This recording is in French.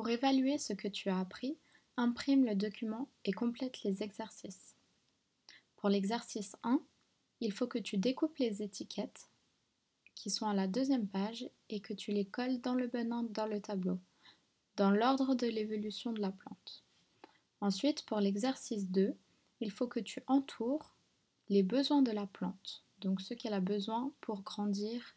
Pour évaluer ce que tu as appris, imprime le document et complète les exercices. Pour l'exercice 1, il faut que tu découpes les étiquettes qui sont à la deuxième page et que tu les colles dans le benin dans le tableau, dans l'ordre de l'évolution de la plante. Ensuite, pour l'exercice 2, il faut que tu entoures les besoins de la plante, donc ce qu'elle a besoin pour grandir